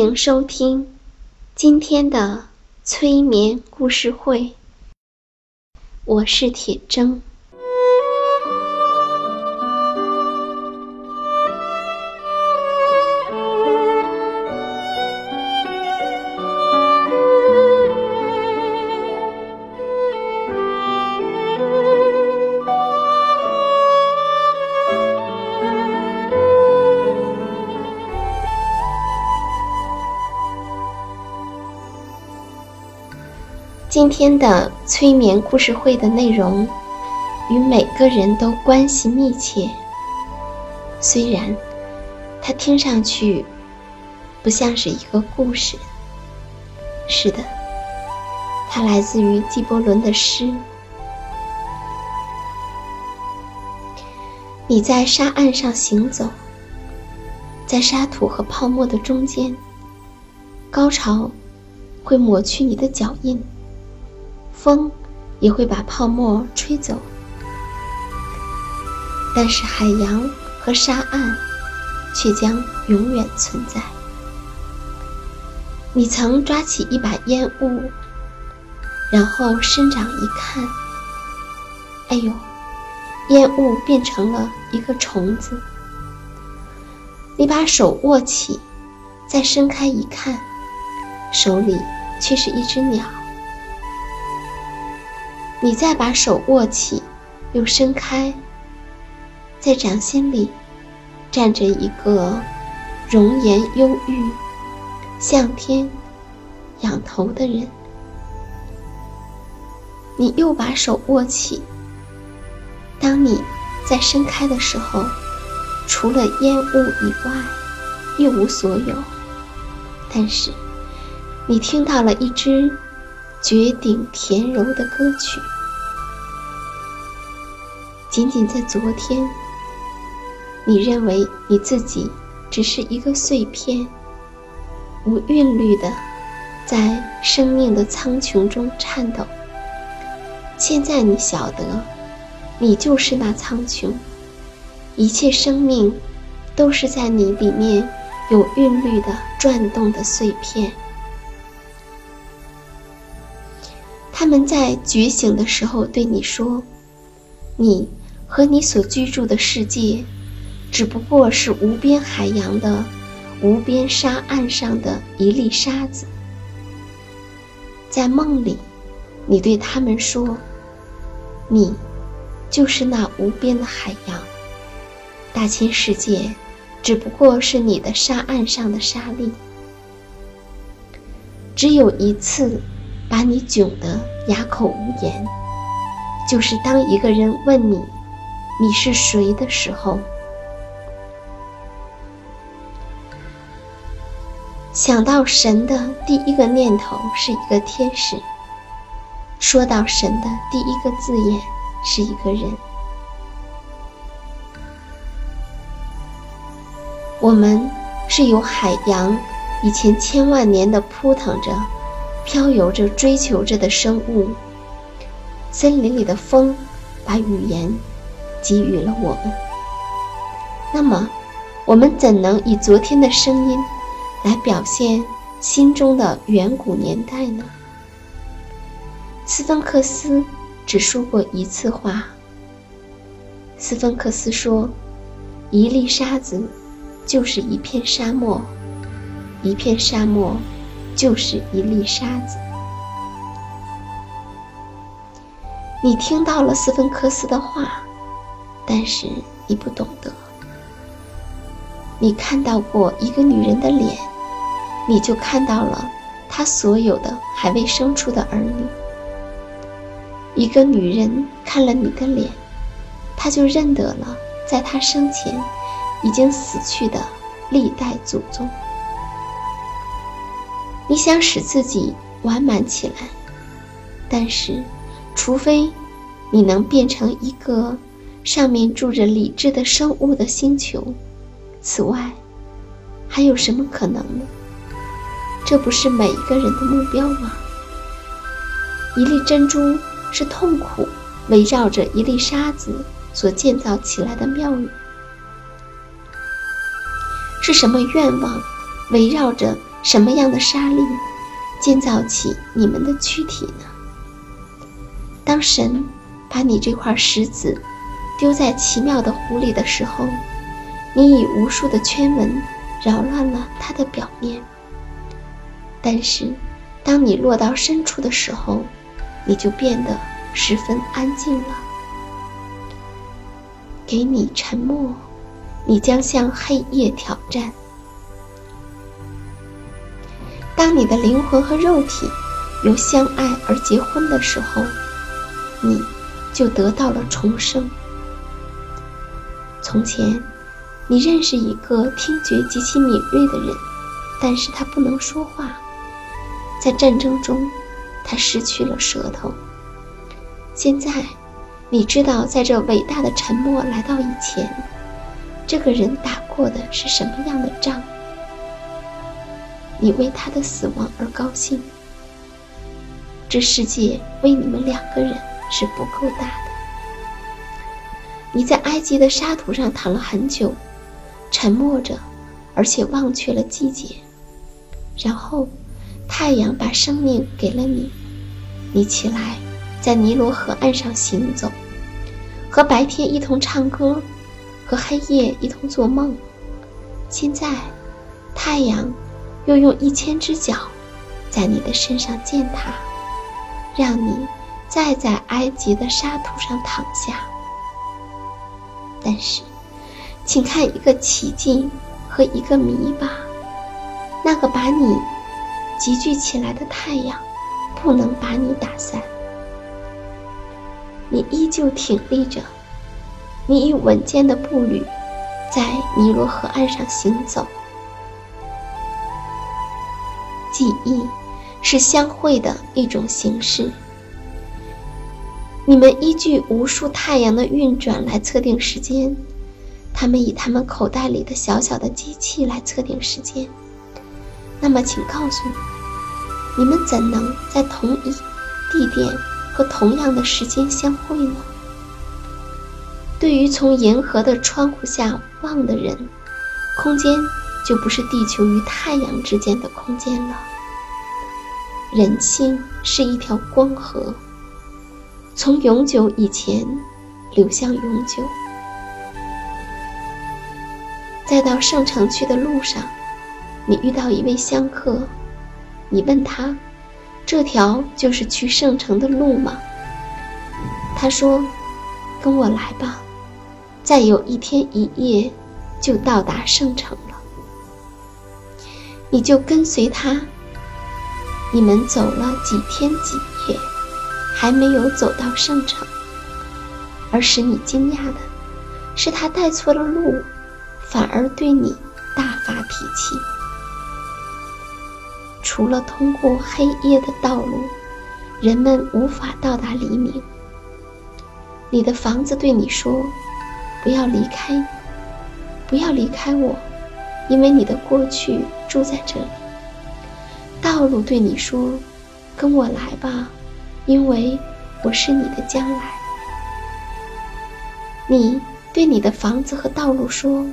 迎收听今天的催眠故事会，我是铁铮。今天的催眠故事会的内容与每个人都关系密切，虽然它听上去不像是一个故事。是的，它来自于纪伯伦的诗。你在沙岸上行走，在沙土和泡沫的中间，高潮会抹去你的脚印。风也会把泡沫吹走，但是海洋和沙岸却将永远存在。你曾抓起一把烟雾，然后伸掌一看，哎呦，烟雾变成了一个虫子。你把手握起，再伸开一看，手里却是一只鸟。你再把手握起，又伸开，在掌心里站着一个容颜忧郁、向天仰头的人。你又把手握起，当你在伸开的时候，除了烟雾以外，一无所有。但是，你听到了一支。绝顶甜柔的歌曲，仅仅在昨天，你认为你自己只是一个碎片，无韵律的在生命的苍穹中颤抖。现在你晓得，你就是那苍穹，一切生命都是在你里面有韵律的转动的碎片。他们在觉醒的时候对你说：“你和你所居住的世界，只不过是无边海洋的无边沙岸上的一粒沙子。”在梦里，你对他们说：“你就是那无边的海洋，大千世界只不过是你的沙岸上的沙粒。”只有一次。把你窘得哑口无言，就是当一个人问你你是谁的时候。想到神的第一个念头是一个天使，说到神的第一个字眼是一个人。我们是由海洋以前千万年的扑腾着。漂游着、追求着的生物，森林里的风把语言给予了我们。那么，我们怎能以昨天的声音来表现心中的远古年代呢？斯芬克斯只说过一次话。斯芬克斯说：“一粒沙子就是一片沙漠，一片沙漠就是一粒沙子。”你听到了斯芬克斯的话，但是你不懂得。你看到过一个女人的脸，你就看到了她所有的还未生出的儿女。一个女人看了你的脸，她就认得了在她生前已经死去的历代祖宗。你想使自己完满起来，但是。除非你能变成一个上面住着理智的生物的星球，此外，还有什么可能呢？这不是每一个人的目标吗？一粒珍珠是痛苦围绕着一粒沙子所建造起来的庙宇，是什么愿望围绕着什么样的沙粒建造起你们的躯体呢？当神把你这块石子丢在奇妙的湖里的时候，你以无数的圈纹扰乱了它的表面。但是，当你落到深处的时候，你就变得十分安静了。给你沉默，你将向黑夜挑战。当你的灵魂和肉体由相爱而结婚的时候。你，就得到了重生。从前，你认识一个听觉极其敏锐的人，但是他不能说话。在战争中，他失去了舌头。现在，你知道，在这伟大的沉默来到以前，这个人打过的是什么样的仗？你为他的死亡而高兴。这世界为你们两个人。是不够大的。你在埃及的沙土上躺了很久，沉默着，而且忘却了季节。然后，太阳把生命给了你，你起来，在尼罗河岸上行走，和白天一同唱歌，和黑夜一同做梦。现在，太阳又用一千只脚，在你的身上践踏，让你。再在埃及的沙土上躺下，但是，请看一个奇迹和一个谜吧。那个把你集聚起来的太阳，不能把你打散。你依旧挺立着，你以稳健的步履在尼罗河岸上行走。记忆是相会的一种形式。你们依据无数太阳的运转来测定时间，他们以他们口袋里的小小的机器来测定时间。那么，请告诉我，你们怎能在同一地点和同样的时间相会呢？对于从银河的窗户下望的人，空间就不是地球与太阳之间的空间了。人性是一条光河。从永久以前流向永久，再到圣城去的路上，你遇到一位香客，你问他：“这条就是去圣城的路吗？”他说：“跟我来吧，再有一天一夜就到达圣城了。”你就跟随他，你们走了几天几夜。还没有走到圣城，而使你惊讶的是，他带错了路，反而对你大发脾气。除了通过黑夜的道路，人们无法到达黎明。你的房子对你说：“不要离开，不要离开我，因为你的过去住在这里。”道路对你说：“跟我来吧。”因为我是你的将来，你对你的房子和道路说：“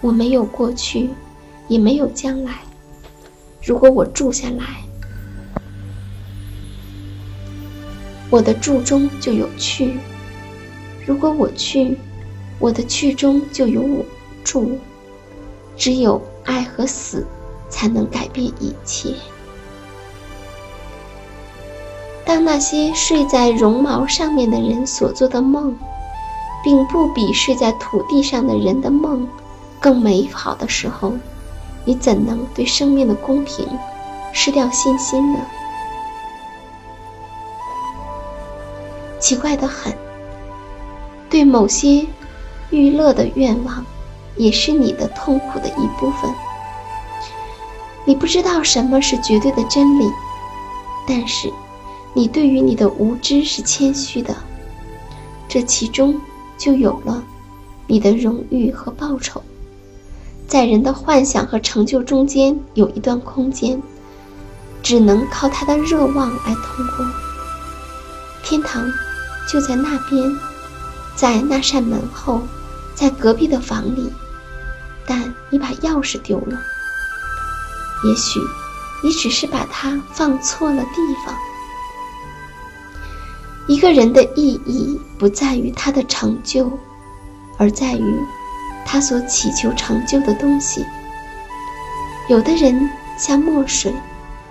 我没有过去，也没有将来。如果我住下来，我的住中就有去；如果我去，我的去中就有我住。只有爱和死，才能改变一切。当那些睡在绒毛上面的人所做的梦，并不比睡在土地上的人的梦更美好的时候，你怎能对生命的公平失掉信心呢？奇怪的很，对某些娱乐的愿望。也是你的痛苦的一部分。你不知道什么是绝对的真理，但是你对于你的无知是谦虚的。这其中就有了你的荣誉和报酬。在人的幻想和成就中间有一段空间，只能靠他的热望来通过。天堂就在那边，在那扇门后，在隔壁的房里。但你把钥匙丢了，也许你只是把它放错了地方。一个人的意义不在于他的成就，而在于他所祈求成就的东西。有的人像墨水，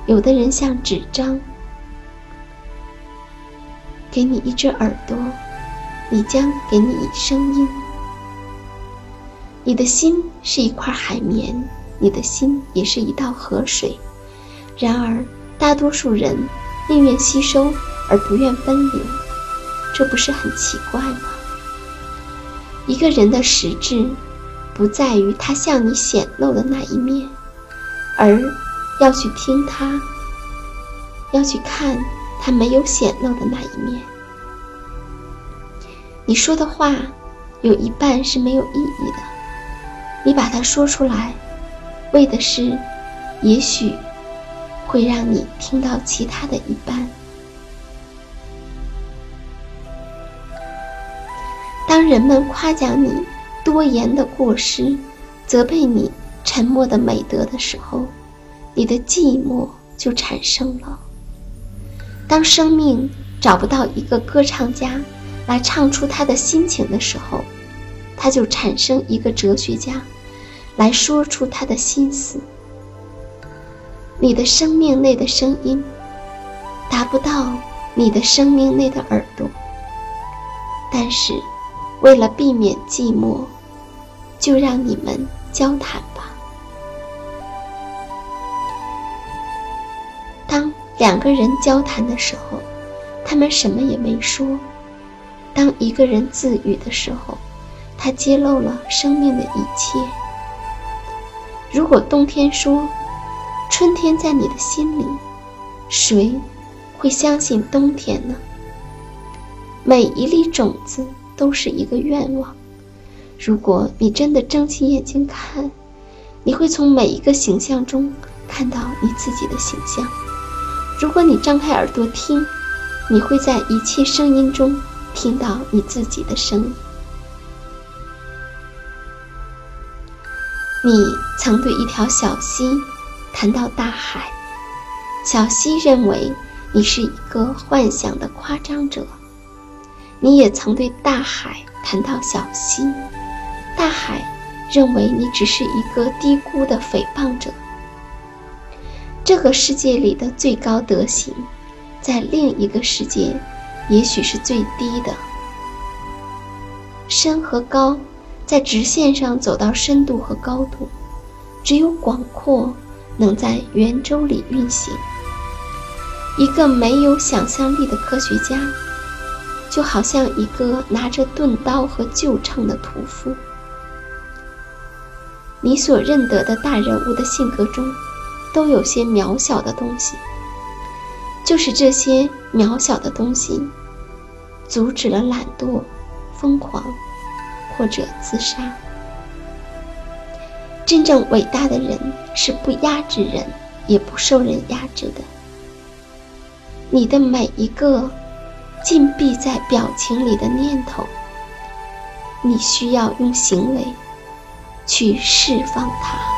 有的人像纸张。给你一只耳朵，你将给你声音。你的心是一块海绵，你的心也是一道河水。然而，大多数人宁愿吸收而不愿奔流，这不是很奇怪吗？一个人的实质，不在于他向你显露的那一面，而要去听他，要去看他没有显露的那一面。你说的话，有一半是没有意义的。你把它说出来，为的是，也许会让你听到其他的一半。人们夸奖你多言的过失，责备你沉默的美德的时候，你的寂寞就产生了。当生命找不到一个歌唱家来唱出他的心情的时候，他就产生一个哲学家。来说出他的心思。你的生命内的声音，达不到你的生命内的耳朵。但是，为了避免寂寞，就让你们交谈吧。当两个人交谈的时候，他们什么也没说；当一个人自语的时候，他揭露了生命的一切。如果冬天说春天在你的心里，谁会相信冬天呢？每一粒种子都是一个愿望。如果你真的睁起眼睛看，你会从每一个形象中看到你自己的形象；如果你张开耳朵听，你会在一切声音中听到你自己的声音。你曾对一条小溪谈到大海，小溪认为你是一个幻想的夸张者；你也曾对大海谈到小溪，大海认为你只是一个低估的诽谤者。这个世界里的最高德行，在另一个世界也许是最低的。深和高。在直线上走到深度和高度，只有广阔能在圆周里运行。一个没有想象力的科学家，就好像一个拿着钝刀和旧秤的屠夫。你所认得的大人物的性格中，都有些渺小的东西。就是这些渺小的东西，阻止了懒惰、疯狂。或者自杀。真正伟大的人是不压制人，也不受人压制的。你的每一个禁闭在表情里的念头，你需要用行为去释放它。